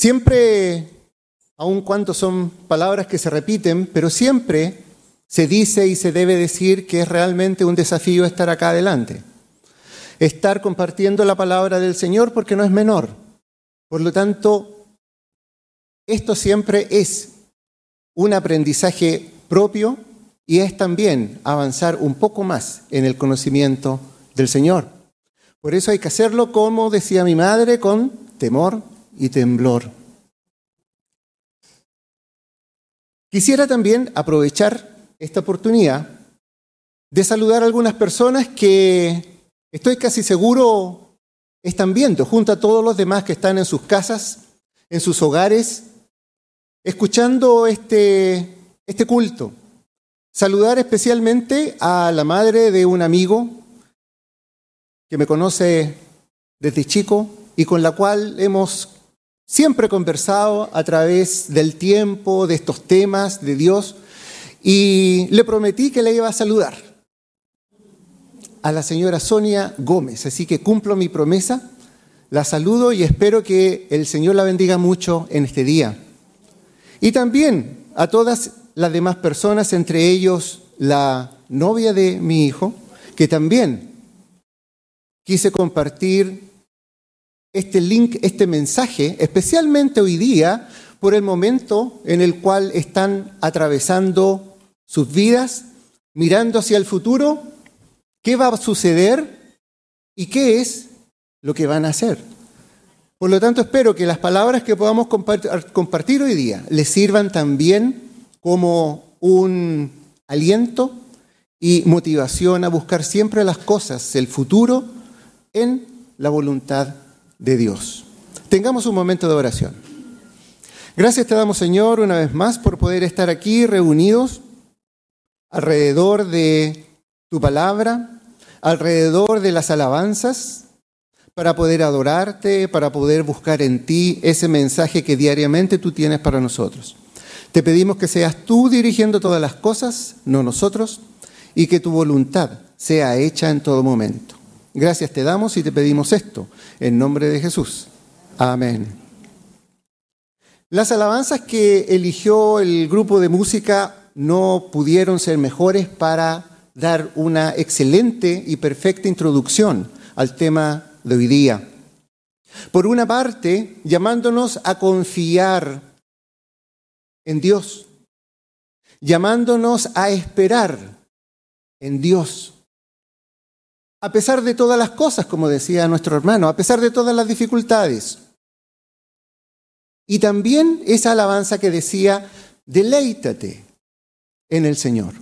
Siempre, aun cuando son palabras que se repiten, pero siempre se dice y se debe decir que es realmente un desafío estar acá adelante. Estar compartiendo la palabra del Señor porque no es menor. Por lo tanto, esto siempre es un aprendizaje propio y es también avanzar un poco más en el conocimiento del Señor. Por eso hay que hacerlo, como decía mi madre, con temor y temblor. Quisiera también aprovechar esta oportunidad de saludar a algunas personas que estoy casi seguro están viendo, junto a todos los demás que están en sus casas, en sus hogares, escuchando este, este culto. Saludar especialmente a la madre de un amigo que me conoce desde chico y con la cual hemos siempre conversado a través del tiempo, de estos temas de Dios, y le prometí que le iba a saludar a la señora Sonia Gómez. Así que cumplo mi promesa, la saludo y espero que el Señor la bendiga mucho en este día. Y también a todas las demás personas, entre ellos la novia de mi hijo, que también quise compartir este link, este mensaje, especialmente hoy día, por el momento en el cual están atravesando sus vidas, mirando hacia el futuro, qué va a suceder y qué es lo que van a hacer. Por lo tanto, espero que las palabras que podamos compartir hoy día les sirvan también como un aliento y motivación a buscar siempre las cosas, el futuro, en la voluntad de Dios. Tengamos un momento de oración. Gracias te damos, Señor, una vez más por poder estar aquí reunidos alrededor de tu palabra, alrededor de las alabanzas, para poder adorarte, para poder buscar en ti ese mensaje que diariamente tú tienes para nosotros. Te pedimos que seas tú dirigiendo todas las cosas, no nosotros, y que tu voluntad sea hecha en todo momento. Gracias te damos y te pedimos esto, en nombre de Jesús. Amén. Las alabanzas que eligió el grupo de música no pudieron ser mejores para dar una excelente y perfecta introducción al tema de hoy día. Por una parte, llamándonos a confiar en Dios, llamándonos a esperar en Dios. A pesar de todas las cosas, como decía nuestro hermano, a pesar de todas las dificultades. Y también esa alabanza que decía, deleítate en el Señor.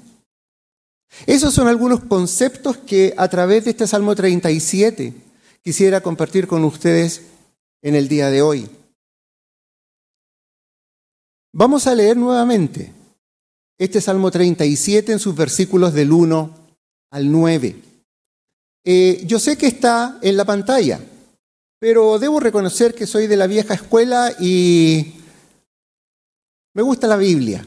Esos son algunos conceptos que a través de este Salmo 37 quisiera compartir con ustedes en el día de hoy. Vamos a leer nuevamente este Salmo 37 en sus versículos del 1 al 9. Eh, yo sé que está en la pantalla, pero debo reconocer que soy de la vieja escuela y me gusta la Biblia,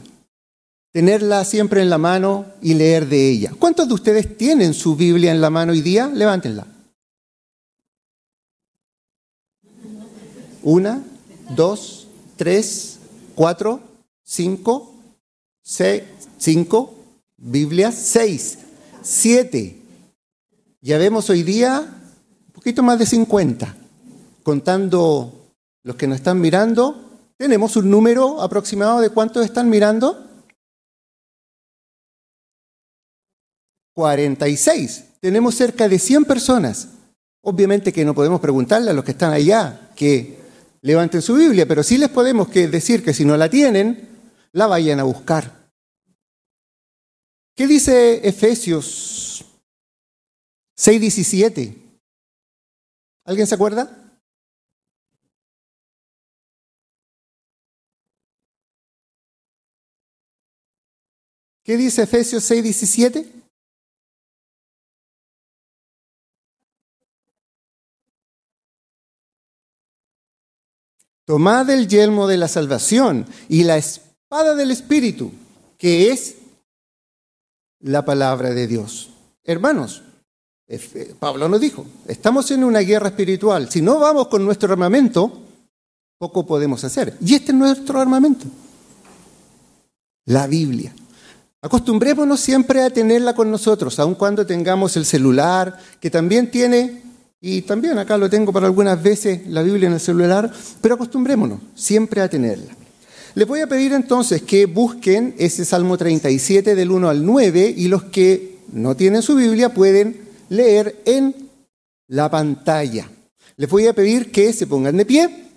tenerla siempre en la mano y leer de ella. ¿Cuántos de ustedes tienen su Biblia en la mano hoy día? Levántenla. Una, dos, tres, cuatro, cinco, seis, cinco, Biblias, seis, siete. Ya vemos hoy día un poquito más de 50. Contando los que nos están mirando, tenemos un número aproximado de cuántos están mirando. 46. Tenemos cerca de 100 personas. Obviamente que no podemos preguntarle a los que están allá que levanten su Biblia, pero sí les podemos decir que si no la tienen, la vayan a buscar. ¿Qué dice Efesios 6:17? ¿Alguien se acuerda? ¿Qué dice Efesios 6:17? Tomad el yelmo de la salvación y la espada del Espíritu, que es la palabra de Dios. Hermanos, Pablo nos dijo, estamos en una guerra espiritual. Si no vamos con nuestro armamento, poco podemos hacer. Y este es nuestro armamento, la Biblia. Acostumbrémonos siempre a tenerla con nosotros, aun cuando tengamos el celular, que también tiene, y también acá lo tengo para algunas veces, la Biblia en el celular, pero acostumbrémonos siempre a tenerla. Les voy a pedir entonces que busquen ese Salmo 37 del 1 al 9 y los que no tienen su Biblia pueden leer en la pantalla. Les voy a pedir que se pongan de pie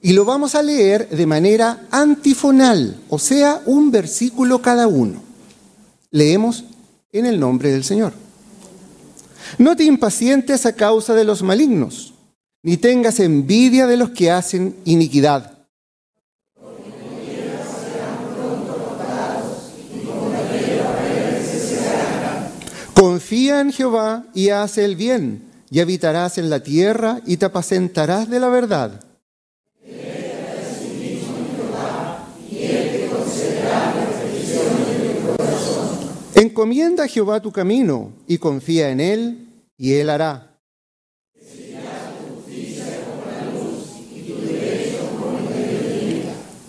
y lo vamos a leer de manera antifonal, o sea, un versículo cada uno. Leemos en el nombre del Señor. No te impacientes a causa de los malignos, ni tengas envidia de los que hacen iniquidad. Confía en Jehová y haz el bien, y habitarás en la tierra y te apacentarás de la verdad. Encomienda a Jehová tu camino y confía en Él, y Él hará.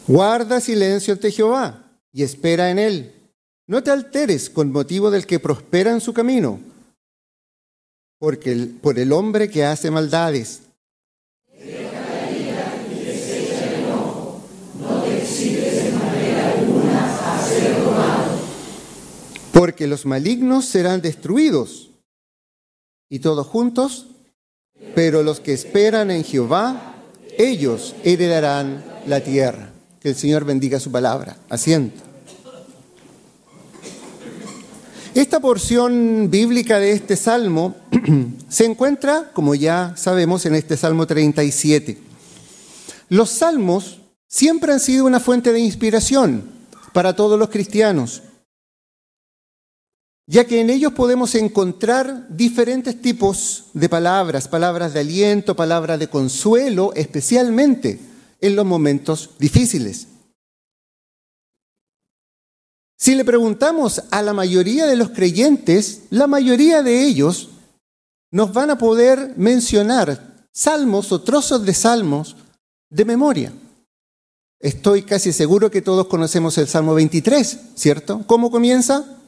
Guarda silencio ante Jehová y espera en Él. No te alteres con motivo del que prospera en su camino, porque por el hombre que hace maldades porque los malignos serán destruidos, y todos juntos, pero los que esperan en Jehová, ellos heredarán la tierra. Que el Señor bendiga su palabra. Asiento. Esta porción bíblica de este salmo se encuentra, como ya sabemos, en este Salmo 37. Los salmos siempre han sido una fuente de inspiración para todos los cristianos ya que en ellos podemos encontrar diferentes tipos de palabras, palabras de aliento, palabras de consuelo, especialmente en los momentos difíciles. Si le preguntamos a la mayoría de los creyentes, la mayoría de ellos nos van a poder mencionar salmos o trozos de salmos de memoria. Estoy casi seguro que todos conocemos el Salmo 23, ¿cierto? ¿Cómo comienza?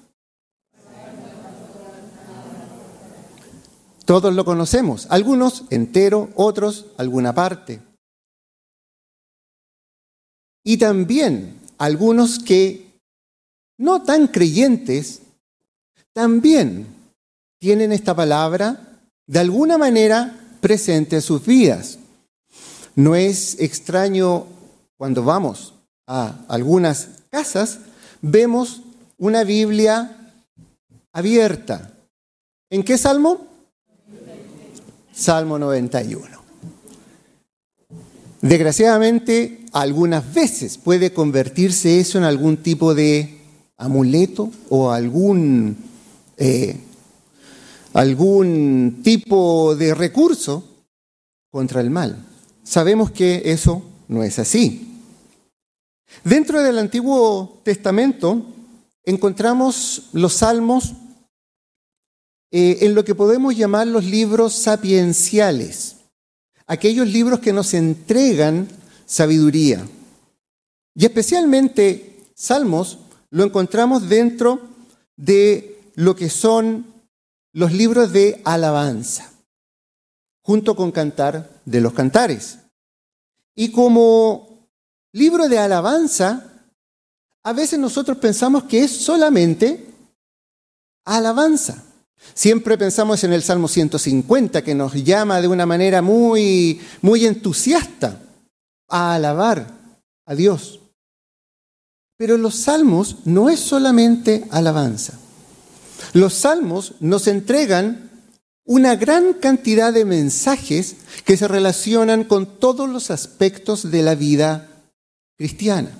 Todos lo conocemos, algunos entero, otros alguna parte. Y también algunos que, no tan creyentes, también tienen esta palabra de alguna manera presente en sus vidas. No es extraño cuando vamos a algunas casas, vemos una Biblia abierta. ¿En qué salmo? Salmo 91. Desgraciadamente, algunas veces puede convertirse eso en algún tipo de amuleto o algún, eh, algún tipo de recurso contra el mal. Sabemos que eso no es así. Dentro del Antiguo Testamento encontramos los salmos eh, en lo que podemos llamar los libros sapienciales, aquellos libros que nos entregan sabiduría. Y especialmente Salmos lo encontramos dentro de lo que son los libros de alabanza, junto con Cantar de los Cantares. Y como libro de alabanza, a veces nosotros pensamos que es solamente alabanza. Siempre pensamos en el Salmo 150 que nos llama de una manera muy, muy entusiasta a alabar a Dios. Pero los salmos no es solamente alabanza. Los salmos nos entregan una gran cantidad de mensajes que se relacionan con todos los aspectos de la vida cristiana.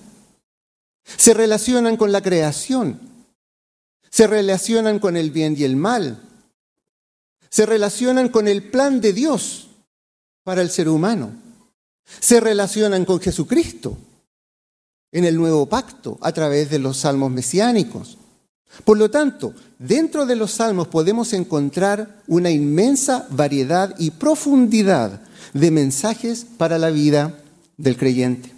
Se relacionan con la creación, se relacionan con el bien y el mal, se relacionan con el plan de Dios para el ser humano, se relacionan con Jesucristo en el nuevo pacto a través de los salmos mesiánicos. Por lo tanto, dentro de los salmos podemos encontrar una inmensa variedad y profundidad de mensajes para la vida del creyente.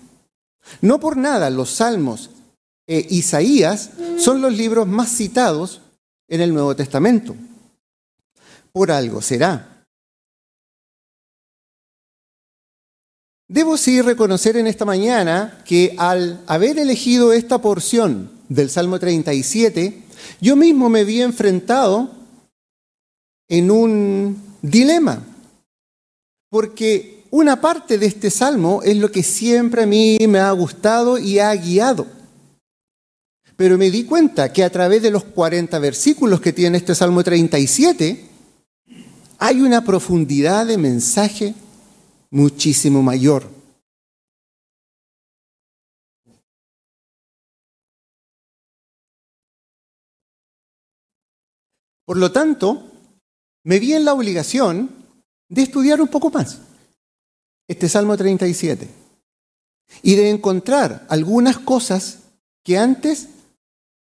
No por nada los Salmos e Isaías son los libros más citados en el Nuevo Testamento. Por algo será. Debo sí reconocer en esta mañana que al haber elegido esta porción del Salmo 37, yo mismo me vi enfrentado en un dilema, porque una parte de este salmo es lo que siempre a mí me ha gustado y ha guiado. Pero me di cuenta que a través de los 40 versículos que tiene este Salmo 37, hay una profundidad de mensaje muchísimo mayor. Por lo tanto, me vi en la obligación de estudiar un poco más este Salmo 37 y de encontrar algunas cosas que antes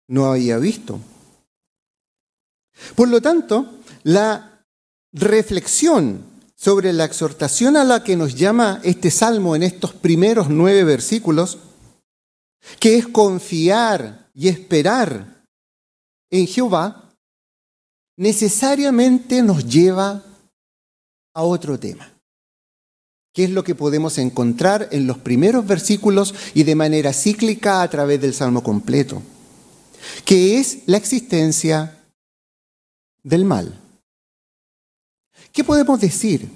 no había visto. Por lo tanto, la reflexión sobre la exhortación a la que nos llama este salmo en estos primeros nueve versículos, que es confiar y esperar en Jehová, necesariamente nos lleva a otro tema, que es lo que podemos encontrar en los primeros versículos y de manera cíclica a través del salmo completo, que es la existencia del mal. ¿Qué podemos decir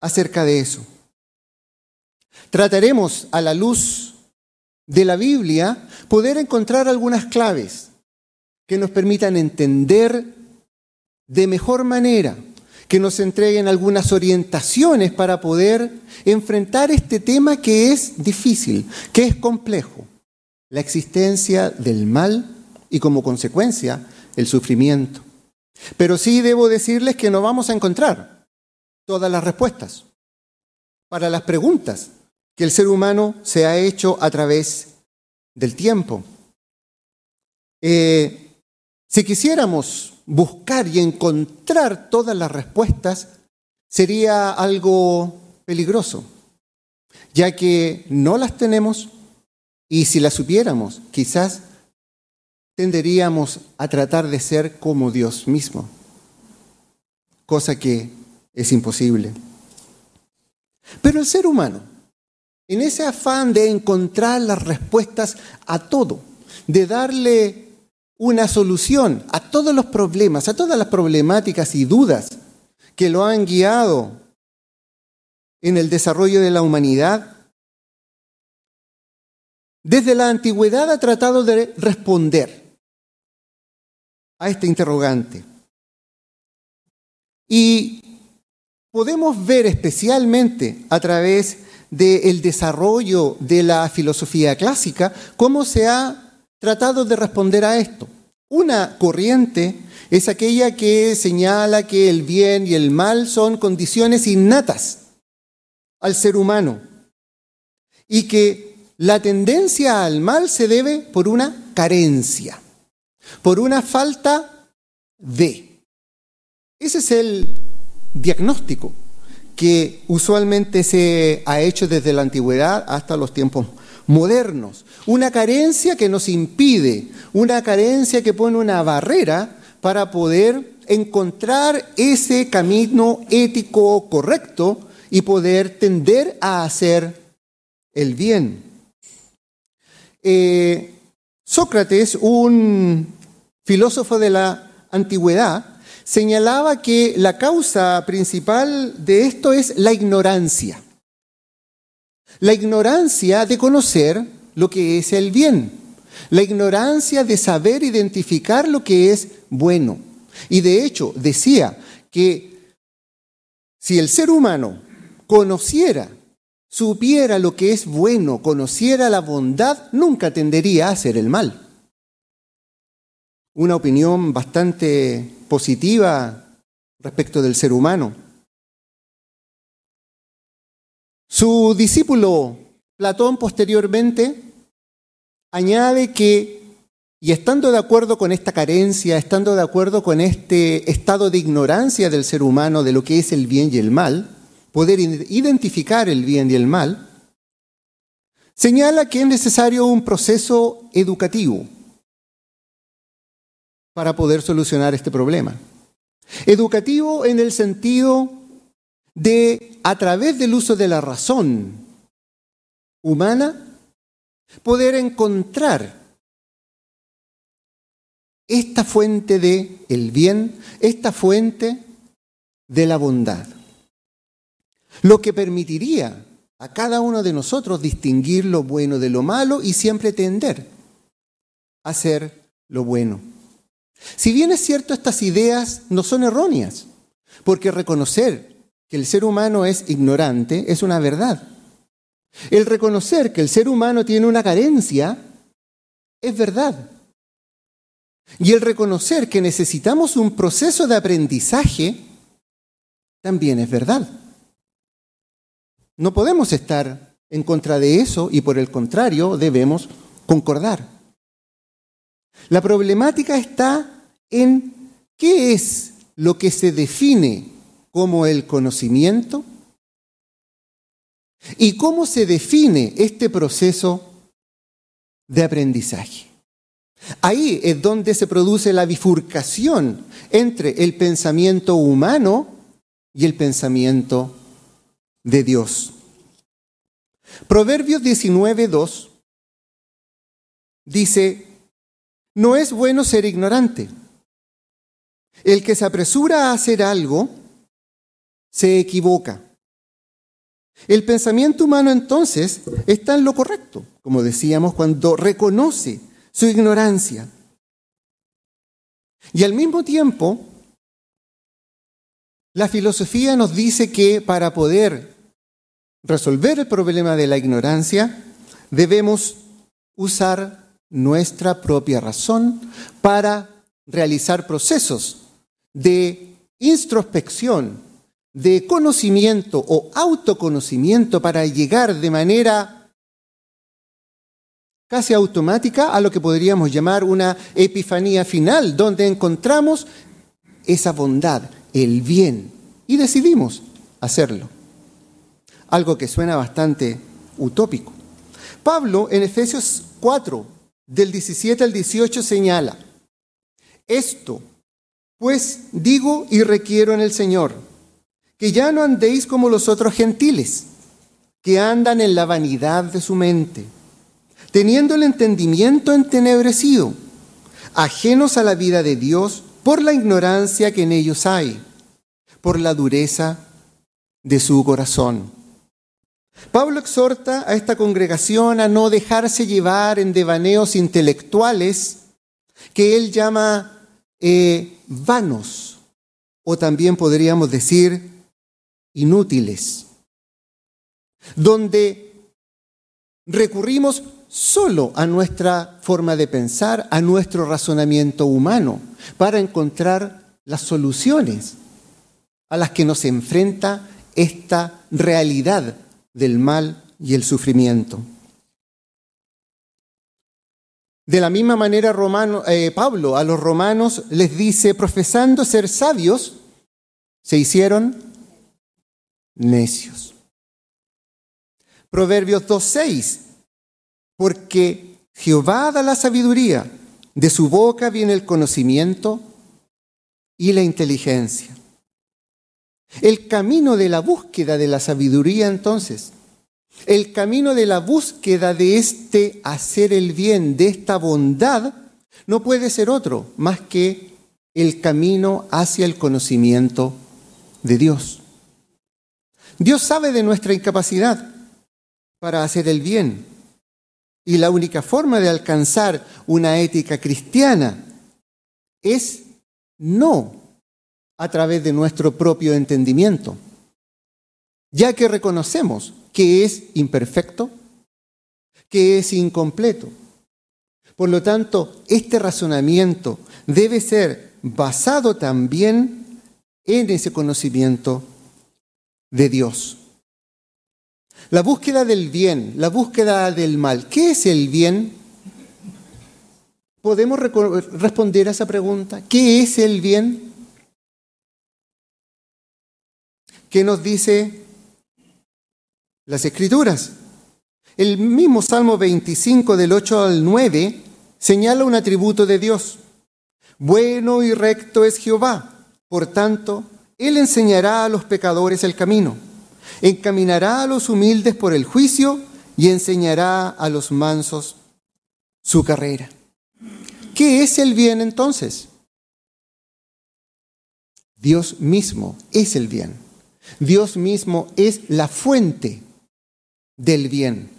acerca de eso? Trataremos a la luz de la Biblia poder encontrar algunas claves que nos permitan entender de mejor manera, que nos entreguen algunas orientaciones para poder enfrentar este tema que es difícil, que es complejo, la existencia del mal y como consecuencia el sufrimiento. Pero sí debo decirles que no vamos a encontrar todas las respuestas para las preguntas que el ser humano se ha hecho a través del tiempo. Eh, si quisiéramos buscar y encontrar todas las respuestas, sería algo peligroso, ya que no las tenemos y si las supiéramos, quizás tenderíamos a tratar de ser como Dios mismo, cosa que es imposible. Pero el ser humano, en ese afán de encontrar las respuestas a todo, de darle una solución a todos los problemas, a todas las problemáticas y dudas que lo han guiado en el desarrollo de la humanidad, desde la antigüedad ha tratado de responder a este interrogante. Y podemos ver especialmente a través del desarrollo de la filosofía clásica cómo se ha tratado de responder a esto. Una corriente es aquella que señala que el bien y el mal son condiciones innatas al ser humano y que la tendencia al mal se debe por una carencia por una falta de. Ese es el diagnóstico que usualmente se ha hecho desde la antigüedad hasta los tiempos modernos. Una carencia que nos impide, una carencia que pone una barrera para poder encontrar ese camino ético correcto y poder tender a hacer el bien. Eh, Sócrates, un filósofo de la antigüedad, señalaba que la causa principal de esto es la ignorancia. La ignorancia de conocer lo que es el bien. La ignorancia de saber identificar lo que es bueno. Y de hecho decía que si el ser humano conociera, supiera lo que es bueno, conociera la bondad, nunca tendería a hacer el mal una opinión bastante positiva respecto del ser humano. Su discípulo Platón posteriormente añade que, y estando de acuerdo con esta carencia, estando de acuerdo con este estado de ignorancia del ser humano de lo que es el bien y el mal, poder identificar el bien y el mal, señala que es necesario un proceso educativo para poder solucionar este problema. Educativo en el sentido de, a través del uso de la razón humana, poder encontrar esta fuente de el bien, esta fuente de la bondad. Lo que permitiría a cada uno de nosotros distinguir lo bueno de lo malo y siempre tender a hacer lo bueno. Si bien es cierto, estas ideas no son erróneas, porque reconocer que el ser humano es ignorante es una verdad. El reconocer que el ser humano tiene una carencia es verdad. Y el reconocer que necesitamos un proceso de aprendizaje también es verdad. No podemos estar en contra de eso y por el contrario debemos concordar. La problemática está en qué es lo que se define como el conocimiento y cómo se define este proceso de aprendizaje. Ahí es donde se produce la bifurcación entre el pensamiento humano y el pensamiento de Dios. Proverbios 19.2 dice, no es bueno ser ignorante. El que se apresura a hacer algo se equivoca. El pensamiento humano entonces está en lo correcto, como decíamos, cuando reconoce su ignorancia. Y al mismo tiempo, la filosofía nos dice que para poder resolver el problema de la ignorancia, debemos usar nuestra propia razón para realizar procesos de introspección, de conocimiento o autoconocimiento para llegar de manera casi automática a lo que podríamos llamar una epifanía final, donde encontramos esa bondad, el bien, y decidimos hacerlo. Algo que suena bastante utópico. Pablo en Efesios 4, del 17 al 18, señala, esto, pues digo y requiero en el Señor, que ya no andéis como los otros gentiles, que andan en la vanidad de su mente teniendo el entendimiento entenebrecido, ajenos a la vida de Dios por la ignorancia que en ellos hay, por la dureza de su corazón. Pablo exhorta a esta congregación a no dejarse llevar en devaneos intelectuales que él llama eh, vanos, o también podríamos decir inútiles, donde recurrimos solo a nuestra forma de pensar, a nuestro razonamiento humano, para encontrar las soluciones a las que nos enfrenta esta realidad del mal y el sufrimiento. De la misma manera, eh, Pablo a los romanos les dice, profesando ser sabios, se hicieron necios. Proverbios 2.6 porque Jehová da la sabiduría, de su boca viene el conocimiento y la inteligencia. El camino de la búsqueda de la sabiduría entonces, el camino de la búsqueda de este hacer el bien, de esta bondad, no puede ser otro más que el camino hacia el conocimiento de Dios. Dios sabe de nuestra incapacidad para hacer el bien, y la única forma de alcanzar una ética cristiana es no a través de nuestro propio entendimiento, ya que reconocemos que es imperfecto, que es incompleto. Por lo tanto, este razonamiento debe ser basado también en ese conocimiento de Dios. La búsqueda del bien, la búsqueda del mal. ¿Qué es el bien? ¿Podemos responder a esa pregunta? ¿Qué es el bien? ¿Qué nos dice las escrituras. El mismo Salmo 25 del 8 al 9 señala un atributo de Dios. Bueno y recto es Jehová, por tanto, Él enseñará a los pecadores el camino, encaminará a los humildes por el juicio y enseñará a los mansos su carrera. ¿Qué es el bien entonces? Dios mismo es el bien. Dios mismo es la fuente del bien.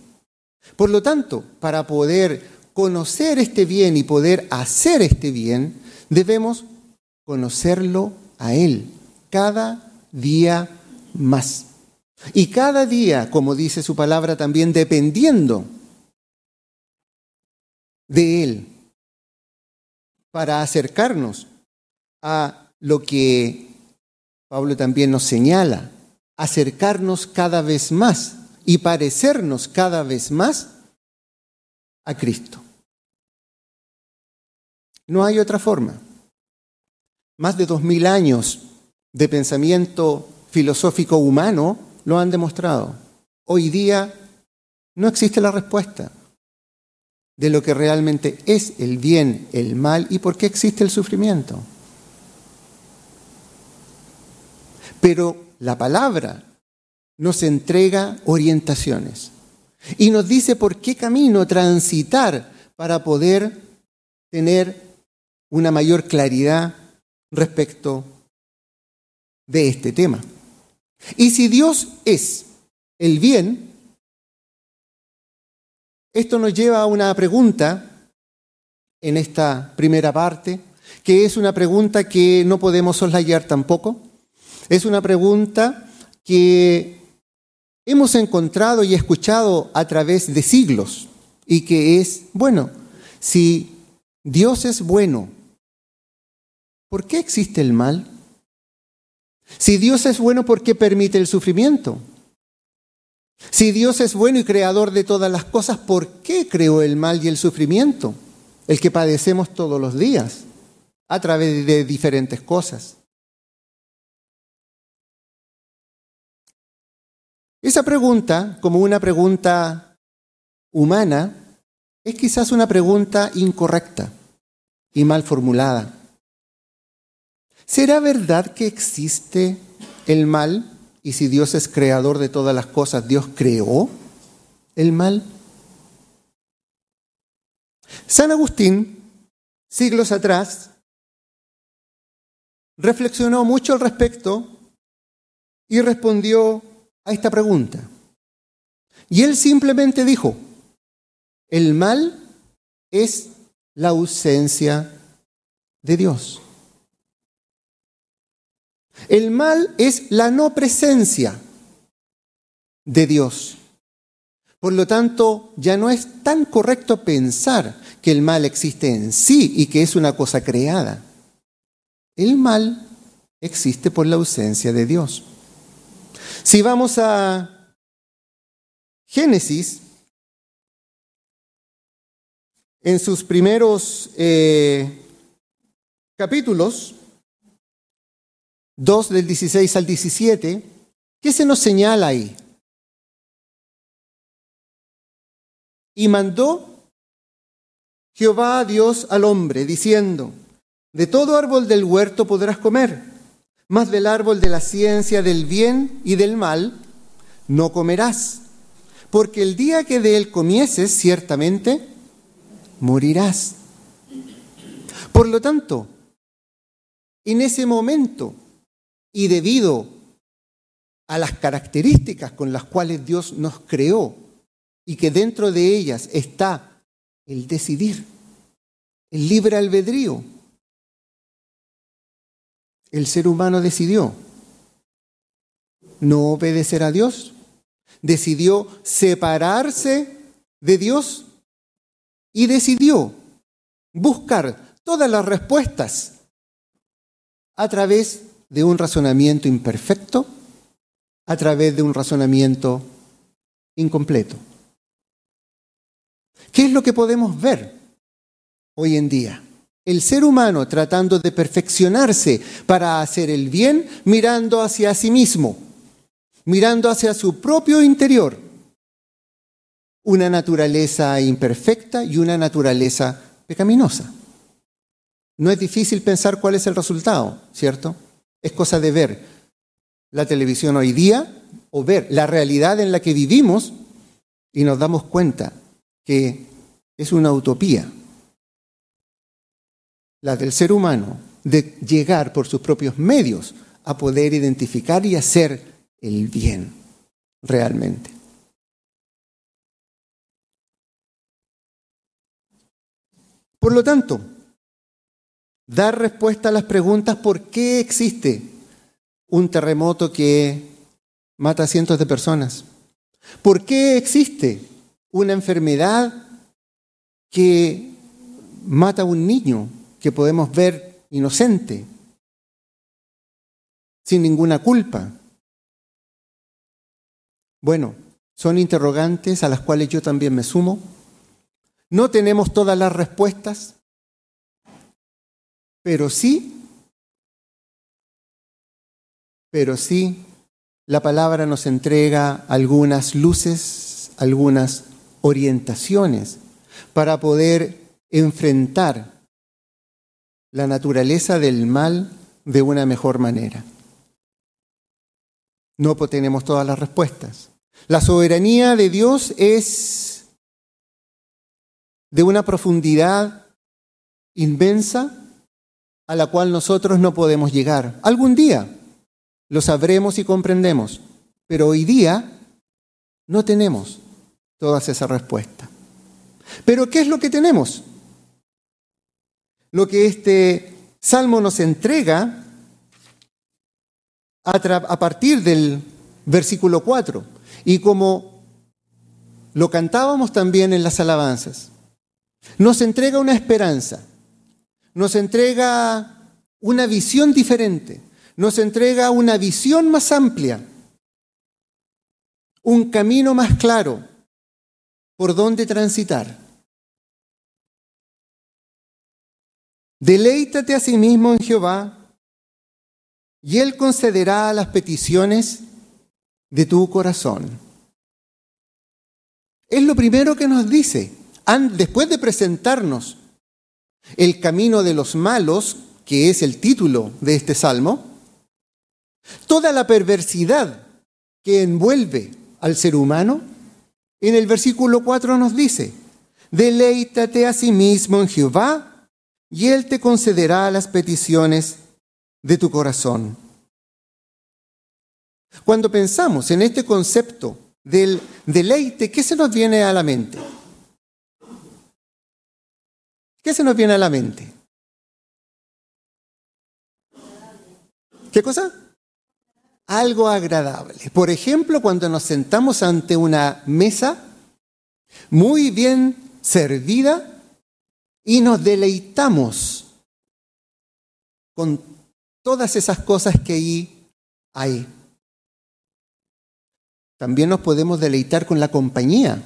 Por lo tanto, para poder conocer este bien y poder hacer este bien, debemos conocerlo a Él cada día más. Y cada día, como dice su palabra, también dependiendo de Él para acercarnos a lo que Pablo también nos señala, acercarnos cada vez más y parecernos cada vez más a Cristo. No hay otra forma. Más de dos mil años de pensamiento filosófico humano lo han demostrado. Hoy día no existe la respuesta de lo que realmente es el bien, el mal y por qué existe el sufrimiento. Pero la palabra nos entrega orientaciones y nos dice por qué camino transitar para poder tener una mayor claridad respecto de este tema. Y si Dios es el bien, esto nos lleva a una pregunta en esta primera parte, que es una pregunta que no podemos soslayar tampoco. Es una pregunta que hemos encontrado y escuchado a través de siglos y que es, bueno, si Dios es bueno, ¿por qué existe el mal? Si Dios es bueno, ¿por qué permite el sufrimiento? Si Dios es bueno y creador de todas las cosas, ¿por qué creó el mal y el sufrimiento? El que padecemos todos los días a través de diferentes cosas. Esa pregunta, como una pregunta humana, es quizás una pregunta incorrecta y mal formulada. ¿Será verdad que existe el mal? Y si Dios es creador de todas las cosas, ¿Dios creó el mal? San Agustín, siglos atrás, reflexionó mucho al respecto y respondió a esta pregunta. Y él simplemente dijo, el mal es la ausencia de Dios. El mal es la no presencia de Dios. Por lo tanto, ya no es tan correcto pensar que el mal existe en sí y que es una cosa creada. El mal existe por la ausencia de Dios. Si vamos a Génesis, en sus primeros eh, capítulos, 2 del 16 al 17, ¿qué se nos señala ahí? Y mandó Jehová Dios al hombre, diciendo, de todo árbol del huerto podrás comer, mas del árbol de la ciencia del bien y del mal no comerás, porque el día que de él comieses, ciertamente morirás. Por lo tanto, en ese momento, y debido a las características con las cuales Dios nos creó y que dentro de ellas está el decidir, el libre albedrío, el ser humano decidió no obedecer a Dios, decidió separarse de Dios y decidió buscar todas las respuestas a través de un razonamiento imperfecto a través de un razonamiento incompleto. ¿Qué es lo que podemos ver hoy en día? El ser humano tratando de perfeccionarse para hacer el bien mirando hacia sí mismo, mirando hacia su propio interior, una naturaleza imperfecta y una naturaleza pecaminosa. No es difícil pensar cuál es el resultado, ¿cierto? Es cosa de ver la televisión hoy día o ver la realidad en la que vivimos y nos damos cuenta que es una utopía, la del ser humano, de llegar por sus propios medios a poder identificar y hacer el bien realmente. Por lo tanto, dar respuesta a las preguntas por qué existe un terremoto que mata a cientos de personas, por qué existe una enfermedad que mata a un niño que podemos ver inocente, sin ninguna culpa. Bueno, son interrogantes a las cuales yo también me sumo. No tenemos todas las respuestas, pero sí, pero sí, la palabra nos entrega algunas luces, algunas orientaciones para poder enfrentar la naturaleza del mal de una mejor manera. No tenemos todas las respuestas. La soberanía de Dios es de una profundidad inmensa a la cual nosotros no podemos llegar. Algún día lo sabremos y comprendemos, pero hoy día no tenemos todas esas respuestas. Pero ¿qué es lo que tenemos? Lo que este salmo nos entrega a, partir del versículo 4 y como lo cantábamos también en las alabanzas, nos entrega una esperanza, nos entrega una visión diferente, nos entrega una visión más amplia, un camino más claro por donde transitar. Deleítate a sí mismo en Jehová y Él concederá las peticiones de tu corazón. Es lo primero que nos dice, después de presentarnos el camino de los malos, que es el título de este salmo, toda la perversidad que envuelve al ser humano, en el versículo 4 nos dice, deleítate a sí mismo en Jehová y Él te concederá las peticiones de tu corazón. Cuando pensamos en este concepto del deleite, ¿qué se nos viene a la mente? ¿Qué se nos viene a la mente? ¿Qué cosa? Algo agradable. Por ejemplo, cuando nos sentamos ante una mesa muy bien servida y nos deleitamos con todas esas cosas que ahí hay. También nos podemos deleitar con la compañía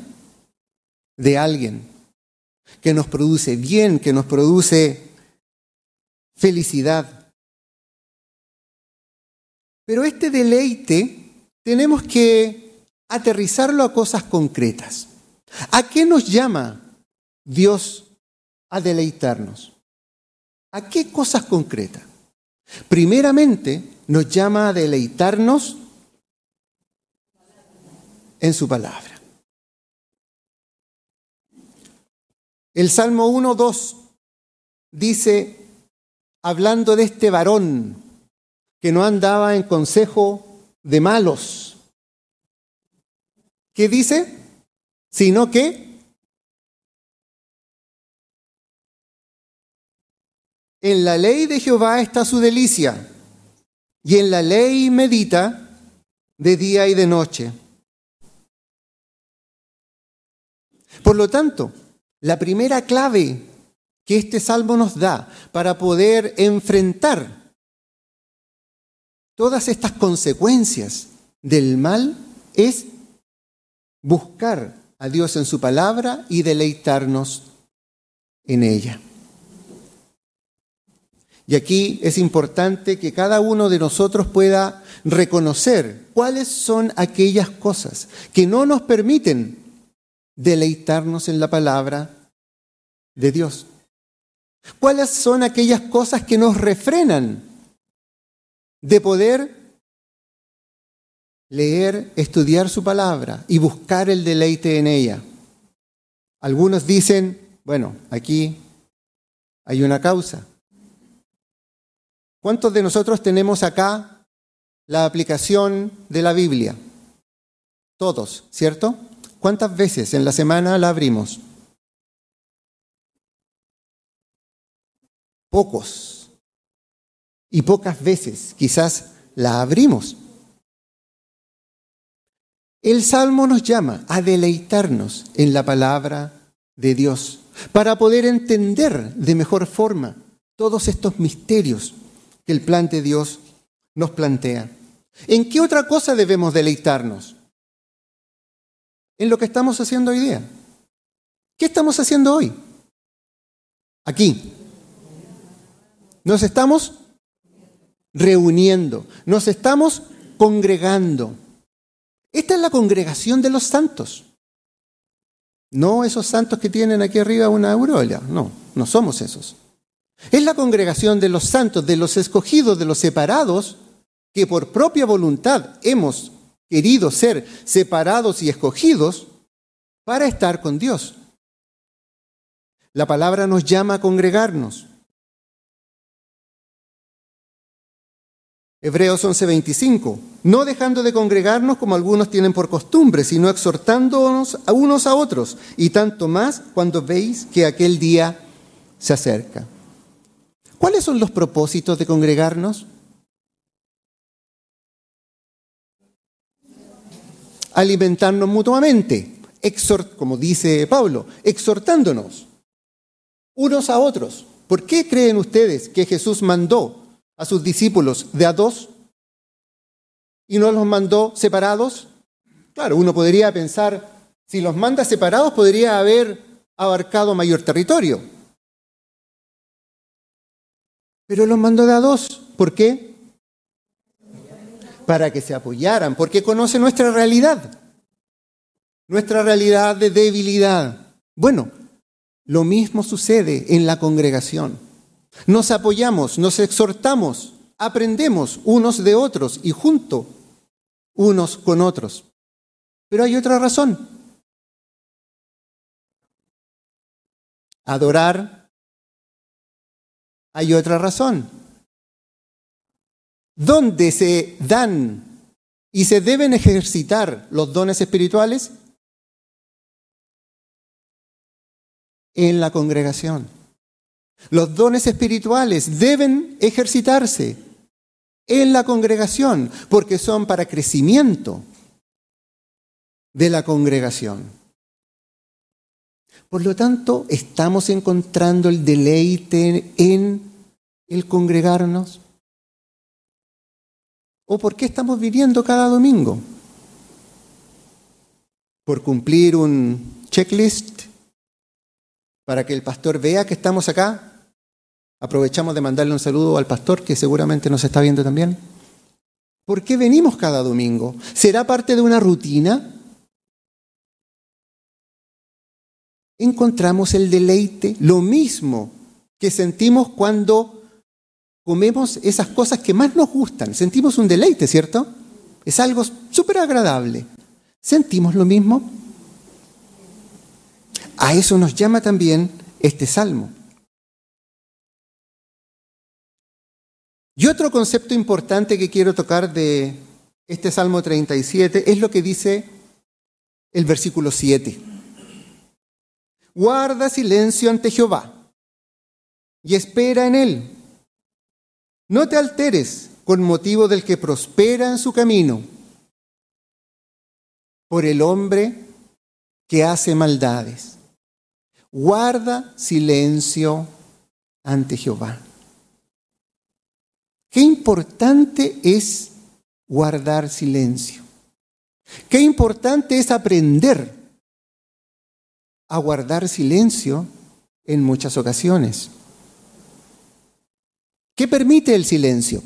de alguien que nos produce bien, que nos produce felicidad. Pero este deleite tenemos que aterrizarlo a cosas concretas. ¿A qué nos llama Dios a deleitarnos? ¿A qué cosas concretas? Primeramente, nos llama a deleitarnos en su palabra. El Salmo 1.2 dice, hablando de este varón que no andaba en consejo de malos, ¿qué dice? Sino que En la ley de Jehová está su delicia, y en la ley medita de día y de noche. Por lo tanto, la primera clave que este salmo nos da para poder enfrentar todas estas consecuencias del mal es buscar a Dios en su palabra y deleitarnos en ella. Y aquí es importante que cada uno de nosotros pueda reconocer cuáles son aquellas cosas que no nos permiten deleitarnos en la palabra de Dios. ¿Cuáles son aquellas cosas que nos refrenan de poder leer, estudiar su palabra y buscar el deleite en ella? Algunos dicen, bueno, aquí hay una causa. ¿Cuántos de nosotros tenemos acá la aplicación de la Biblia? Todos, ¿cierto? ¿Cuántas veces en la semana la abrimos? Pocos. Y pocas veces quizás la abrimos. El Salmo nos llama a deleitarnos en la palabra de Dios para poder entender de mejor forma todos estos misterios que el plan de Dios nos plantea. ¿En qué otra cosa debemos deleitarnos? En lo que estamos haciendo hoy día. ¿Qué estamos haciendo hoy? Aquí. Nos estamos reuniendo, nos estamos congregando. Esta es la congregación de los santos. No esos santos que tienen aquí arriba una aureola, no, no somos esos. Es la congregación de los santos, de los escogidos, de los separados, que por propia voluntad hemos querido ser separados y escogidos para estar con Dios. La palabra nos llama a congregarnos. Hebreos 11:25, no dejando de congregarnos como algunos tienen por costumbre, sino exhortándonos a unos a otros, y tanto más cuando veis que aquel día se acerca. ¿Cuáles son los propósitos de congregarnos? Alimentarnos mutuamente, como dice Pablo, exhortándonos unos a otros. ¿Por qué creen ustedes que Jesús mandó a sus discípulos de a dos y no los mandó separados? Claro, uno podría pensar, si los manda separados podría haber abarcado mayor territorio. Pero los mandó de a dos. ¿Por qué? Para que se apoyaran, porque conoce nuestra realidad. Nuestra realidad de debilidad. Bueno, lo mismo sucede en la congregación. Nos apoyamos, nos exhortamos, aprendemos unos de otros y junto unos con otros. Pero hay otra razón. Adorar hay otra razón. ¿Dónde se dan y se deben ejercitar los dones espirituales? En la congregación. Los dones espirituales deben ejercitarse en la congregación porque son para crecimiento de la congregación. Por lo tanto, estamos encontrando el deleite en el congregarnos. ¿O por qué estamos viviendo cada domingo? ¿Por cumplir un checklist para que el pastor vea que estamos acá? Aprovechamos de mandarle un saludo al pastor que seguramente nos está viendo también. ¿Por qué venimos cada domingo? ¿Será parte de una rutina? Encontramos el deleite, lo mismo que sentimos cuando comemos esas cosas que más nos gustan. Sentimos un deleite, ¿cierto? Es algo súper agradable. ¿Sentimos lo mismo? A eso nos llama también este salmo. Y otro concepto importante que quiero tocar de este Salmo 37 es lo que dice el versículo 7 guarda silencio ante Jehová y espera en él. No te alteres con motivo del que prospera en su camino, por el hombre que hace maldades. Guarda silencio ante Jehová. Qué importante es guardar silencio. Qué importante es aprender a guardar silencio en muchas ocasiones. ¿Qué permite el silencio?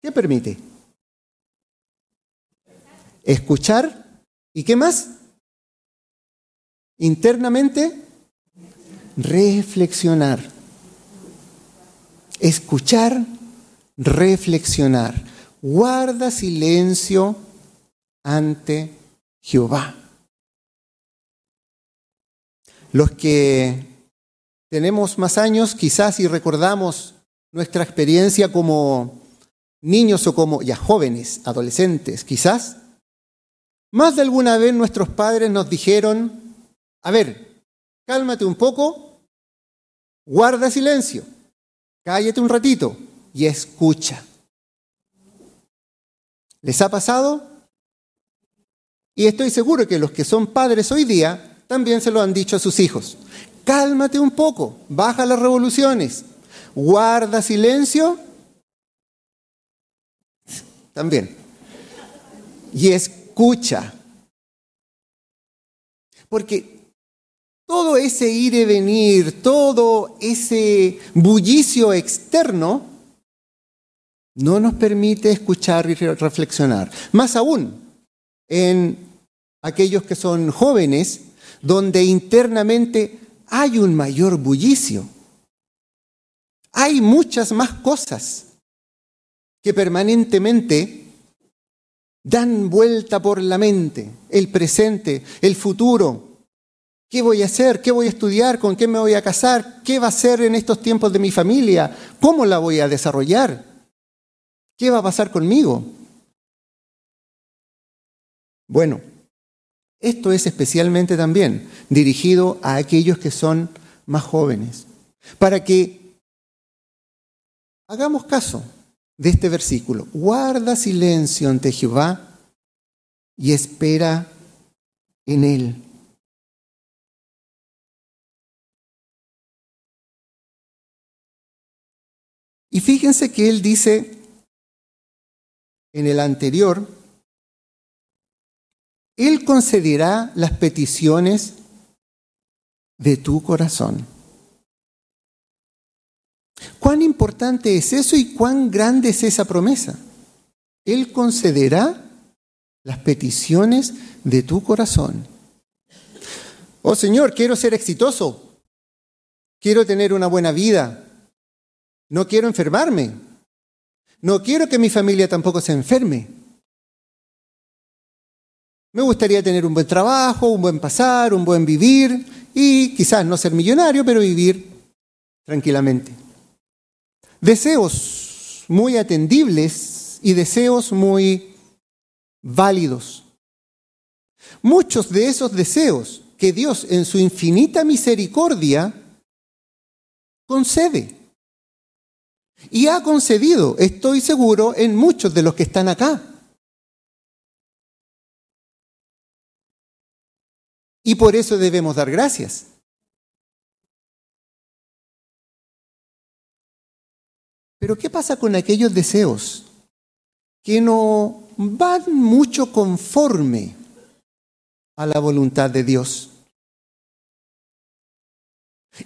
¿Qué permite? Escuchar y qué más? Internamente, reflexionar. Escuchar, reflexionar. Guarda silencio ante Jehová. Los que tenemos más años, quizás y recordamos nuestra experiencia como niños o como ya jóvenes, adolescentes, quizás, más de alguna vez nuestros padres nos dijeron, a ver, cálmate un poco, guarda silencio, cállate un ratito y escucha. ¿Les ha pasado? Y estoy seguro que los que son padres hoy día también se lo han dicho a sus hijos. Cálmate un poco, baja las revoluciones, guarda silencio. También. Y escucha. Porque todo ese ir y venir, todo ese bullicio externo, no nos permite escuchar y reflexionar. Más aún, en aquellos que son jóvenes, donde internamente hay un mayor bullicio. Hay muchas más cosas que permanentemente dan vuelta por la mente, el presente, el futuro. ¿Qué voy a hacer? ¿Qué voy a estudiar? ¿Con qué me voy a casar? ¿Qué va a ser en estos tiempos de mi familia? ¿Cómo la voy a desarrollar? ¿Qué va a pasar conmigo? Bueno, esto es especialmente también dirigido a aquellos que son más jóvenes, para que hagamos caso de este versículo. Guarda silencio ante Jehová y espera en él. Y fíjense que él dice en el anterior, él concederá las peticiones de tu corazón. ¿Cuán importante es eso y cuán grande es esa promesa? Él concederá las peticiones de tu corazón. Oh Señor, quiero ser exitoso. Quiero tener una buena vida. No quiero enfermarme. No quiero que mi familia tampoco se enferme. Me gustaría tener un buen trabajo, un buen pasar, un buen vivir y quizás no ser millonario, pero vivir tranquilamente. Deseos muy atendibles y deseos muy válidos. Muchos de esos deseos que Dios en su infinita misericordia concede. Y ha concedido, estoy seguro, en muchos de los que están acá. Y por eso debemos dar gracias. Pero ¿qué pasa con aquellos deseos que no van mucho conforme a la voluntad de Dios?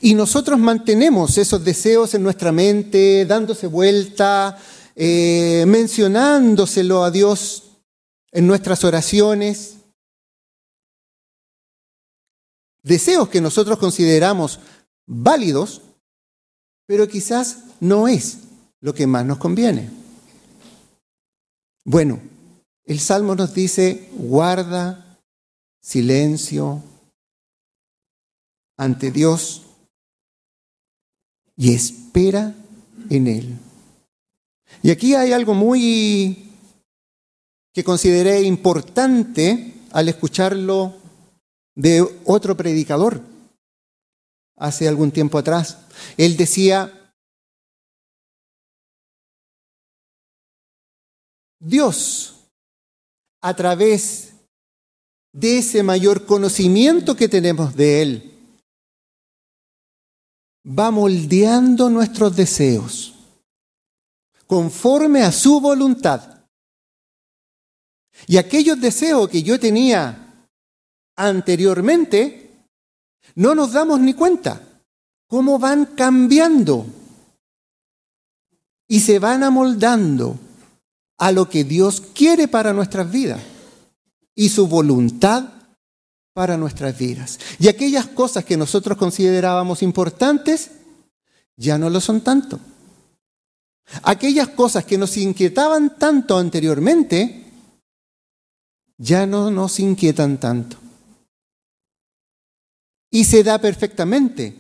Y nosotros mantenemos esos deseos en nuestra mente, dándose vuelta, eh, mencionándoselo a Dios en nuestras oraciones. Deseos que nosotros consideramos válidos, pero quizás no es lo que más nos conviene. Bueno, el Salmo nos dice, guarda silencio ante Dios y espera en Él. Y aquí hay algo muy que consideré importante al escucharlo de otro predicador hace algún tiempo atrás. Él decía, Dios, a través de ese mayor conocimiento que tenemos de Él, va moldeando nuestros deseos conforme a su voluntad. Y aquellos deseos que yo tenía anteriormente, no nos damos ni cuenta cómo van cambiando y se van amoldando a lo que Dios quiere para nuestras vidas y su voluntad para nuestras vidas. Y aquellas cosas que nosotros considerábamos importantes ya no lo son tanto. Aquellas cosas que nos inquietaban tanto anteriormente ya no nos inquietan tanto. Y se da perfectamente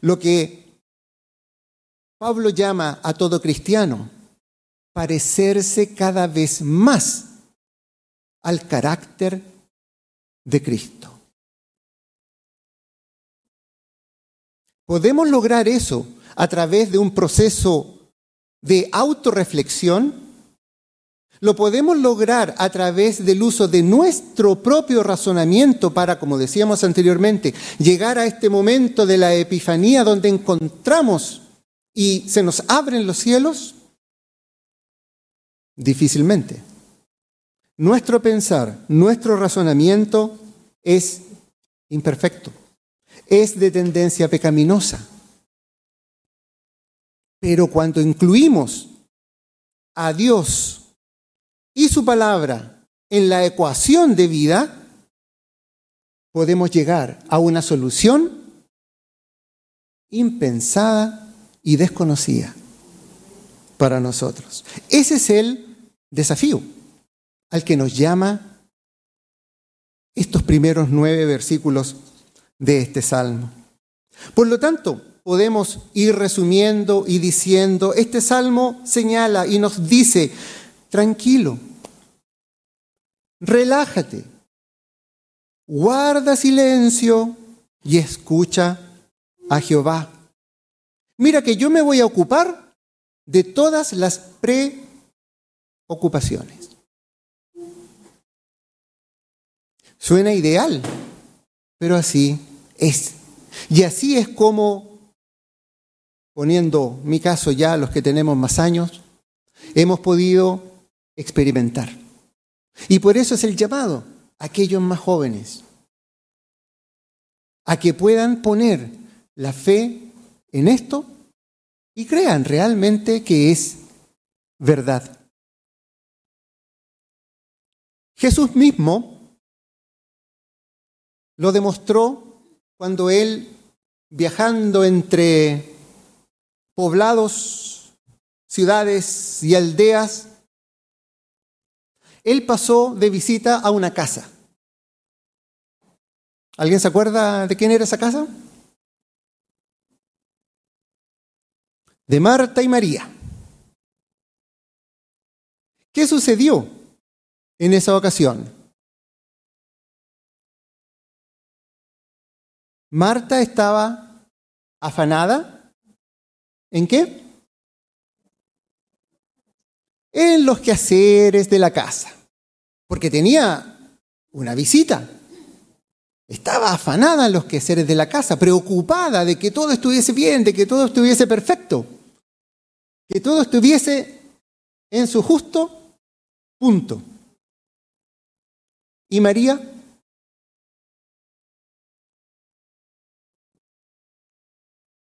lo que Pablo llama a todo cristiano parecerse cada vez más al carácter de Cristo. Podemos lograr eso a través de un proceso de autorreflexión lo podemos lograr a través del uso de nuestro propio razonamiento para, como decíamos anteriormente, llegar a este momento de la epifanía donde encontramos y se nos abren los cielos? Difícilmente. Nuestro pensar, nuestro razonamiento es imperfecto, es de tendencia pecaminosa. Pero cuando incluimos a Dios y su palabra en la ecuación de vida, podemos llegar a una solución impensada y desconocida para nosotros. Ese es el desafío al que nos llama estos primeros nueve versículos de este salmo. Por lo tanto, podemos ir resumiendo y diciendo, este salmo señala y nos dice, tranquilo, relájate, guarda silencio y escucha a Jehová. Mira que yo me voy a ocupar de todas las preocupaciones. Suena ideal, pero así es. Y así es como, poniendo mi caso ya, los que tenemos más años, hemos podido experimentar. Y por eso es el llamado a aquellos más jóvenes, a que puedan poner la fe en esto y crean realmente que es verdad. Jesús mismo lo demostró cuando él, viajando entre poblados, ciudades y aldeas, él pasó de visita a una casa. ¿Alguien se acuerda de quién era esa casa? De Marta y María. ¿Qué sucedió en esa ocasión? Marta estaba afanada. ¿En qué? En los quehaceres de la casa, porque tenía una visita. Estaba afanada en los quehaceres de la casa, preocupada de que todo estuviese bien, de que todo estuviese perfecto, que todo estuviese en su justo punto. ¿Y María?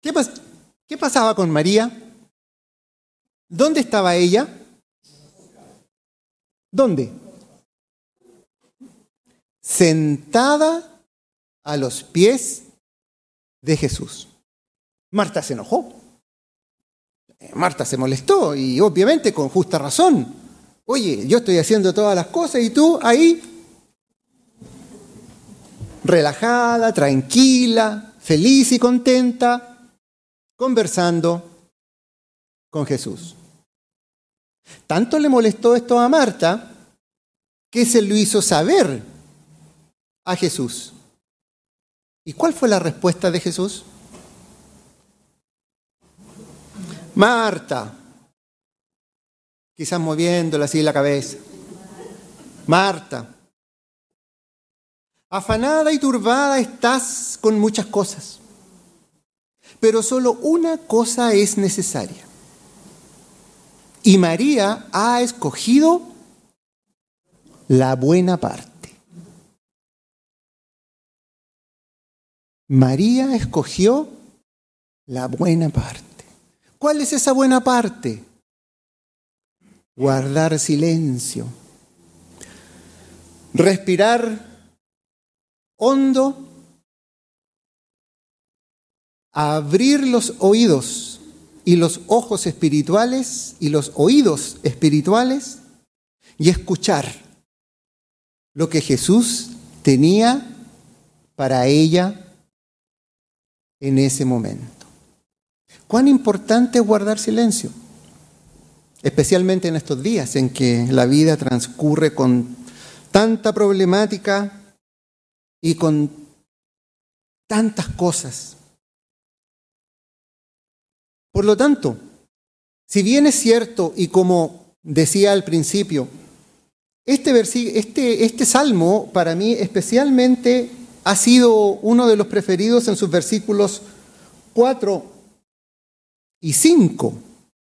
¿Qué, ¿Qué pasaba con María? ¿Dónde estaba ella? ¿Dónde? Sentada a los pies de Jesús. Marta se enojó. Marta se molestó y obviamente con justa razón. Oye, yo estoy haciendo todas las cosas y tú ahí relajada, tranquila, feliz y contenta, conversando con Jesús. Tanto le molestó esto a Marta que se lo hizo saber a Jesús. ¿Y cuál fue la respuesta de Jesús? Marta, quizás moviéndola así la cabeza. Marta, afanada y turbada estás con muchas cosas, pero solo una cosa es necesaria. Y María ha escogido la buena parte. María escogió la buena parte. ¿Cuál es esa buena parte? guardar silencio, respirar hondo, abrir los oídos y los ojos espirituales y los oídos espirituales y escuchar lo que Jesús tenía para ella en ese momento. ¿Cuán importante es guardar silencio? Especialmente en estos días en que la vida transcurre con tanta problemática y con tantas cosas. Por lo tanto, si bien es cierto y como decía al principio, este, este, este salmo para mí especialmente ha sido uno de los preferidos en sus versículos 4 y 5,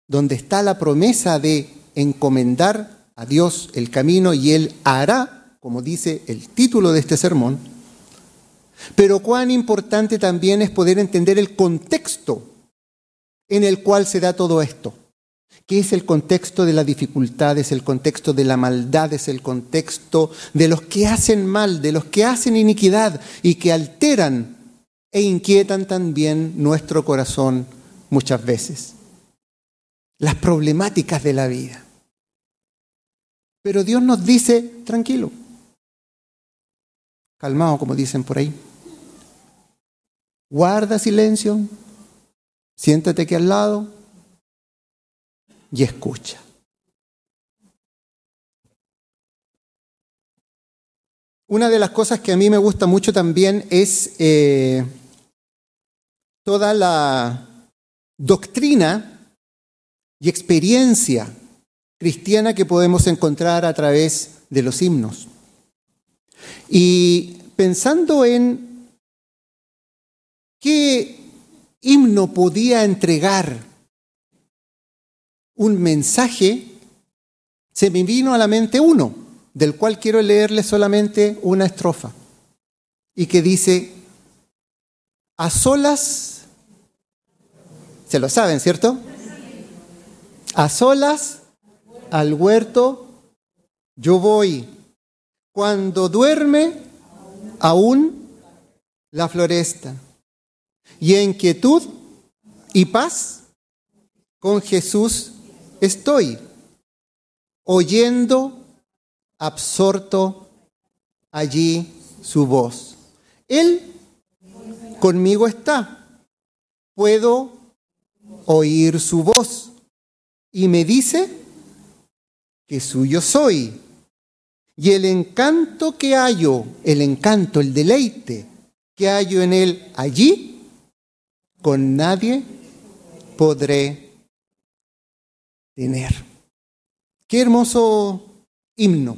donde está la promesa de encomendar a Dios el camino y Él hará, como dice el título de este sermón. Pero cuán importante también es poder entender el contexto en el cual se da todo esto. ¿Qué es el contexto de las dificultades, el contexto de la maldad, es el contexto de los que hacen mal, de los que hacen iniquidad y que alteran e inquietan también nuestro corazón muchas veces? Las problemáticas de la vida. Pero Dios nos dice, tranquilo, calmado como dicen por ahí, guarda silencio, siéntate aquí al lado, y escucha. Una de las cosas que a mí me gusta mucho también es eh, toda la doctrina y experiencia cristiana que podemos encontrar a través de los himnos. Y pensando en qué himno podía entregar un mensaje, se me vino a la mente uno, del cual quiero leerle solamente una estrofa, y que dice, a solas, se lo saben, ¿cierto? A solas al huerto yo voy. Cuando duerme, aún la floresta. Y en quietud y paz con Jesús estoy oyendo absorto allí su voz. Él conmigo está. Puedo oír su voz y me dice que suyo soy. Y el encanto que hallo, el encanto, el deleite que hallo en él allí, con nadie podré tener. Qué hermoso himno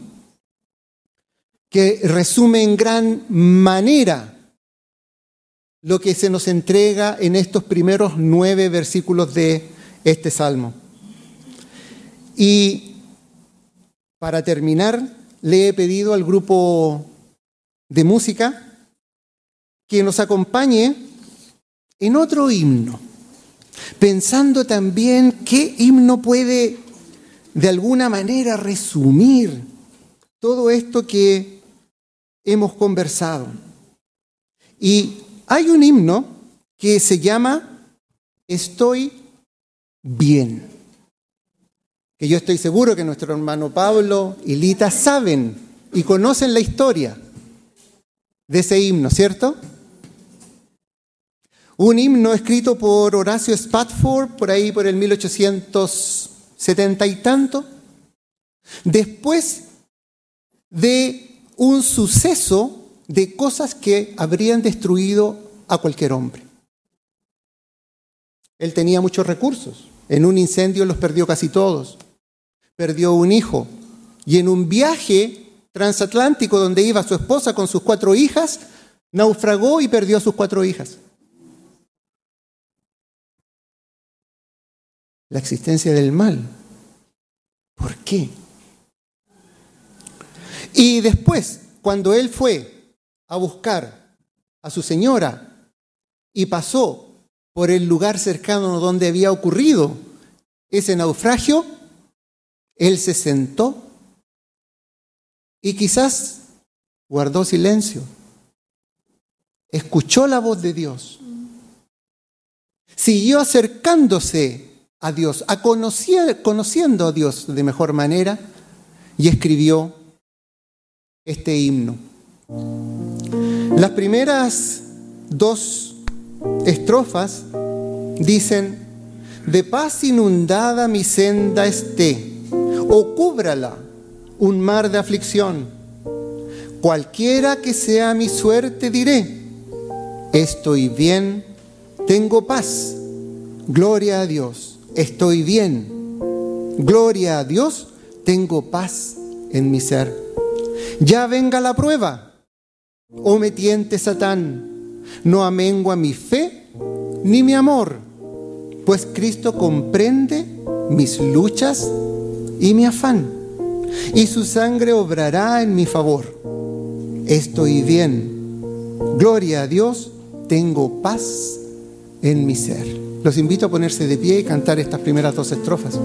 que resume en gran manera lo que se nos entrega en estos primeros nueve versículos de este salmo. Y para terminar, le he pedido al grupo de música que nos acompañe en otro himno pensando también qué himno puede de alguna manera resumir todo esto que hemos conversado. Y hay un himno que se llama Estoy bien, que yo estoy seguro que nuestro hermano Pablo y Lita saben y conocen la historia de ese himno, ¿cierto? Un himno escrito por Horacio Spatford, por ahí por el 1870 y tanto, después de un suceso de cosas que habrían destruido a cualquier hombre. Él tenía muchos recursos. En un incendio los perdió casi todos. Perdió un hijo. Y en un viaje transatlántico donde iba su esposa con sus cuatro hijas, naufragó y perdió a sus cuatro hijas. La existencia del mal. ¿Por qué? Y después, cuando él fue a buscar a su señora y pasó por el lugar cercano donde había ocurrido ese naufragio, Él se sentó y quizás guardó silencio. Escuchó la voz de Dios. Siguió acercándose a Dios, a conocer, conociendo a Dios de mejor manera y escribió este himno. Las primeras dos estrofas dicen, de paz inundada mi senda esté, o cúbrala un mar de aflicción. Cualquiera que sea mi suerte diré, estoy bien, tengo paz, gloria a Dios, estoy bien, gloria a Dios, tengo paz en mi ser. Ya venga la prueba, oh me tiente Satán, no amengua mi fe ni mi amor, pues Cristo comprende mis luchas y mi afán, y su sangre obrará en mi favor. Estoy bien, gloria a Dios, tengo paz en mi ser. Los invito a ponerse de pie y cantar estas primeras dos estrofas.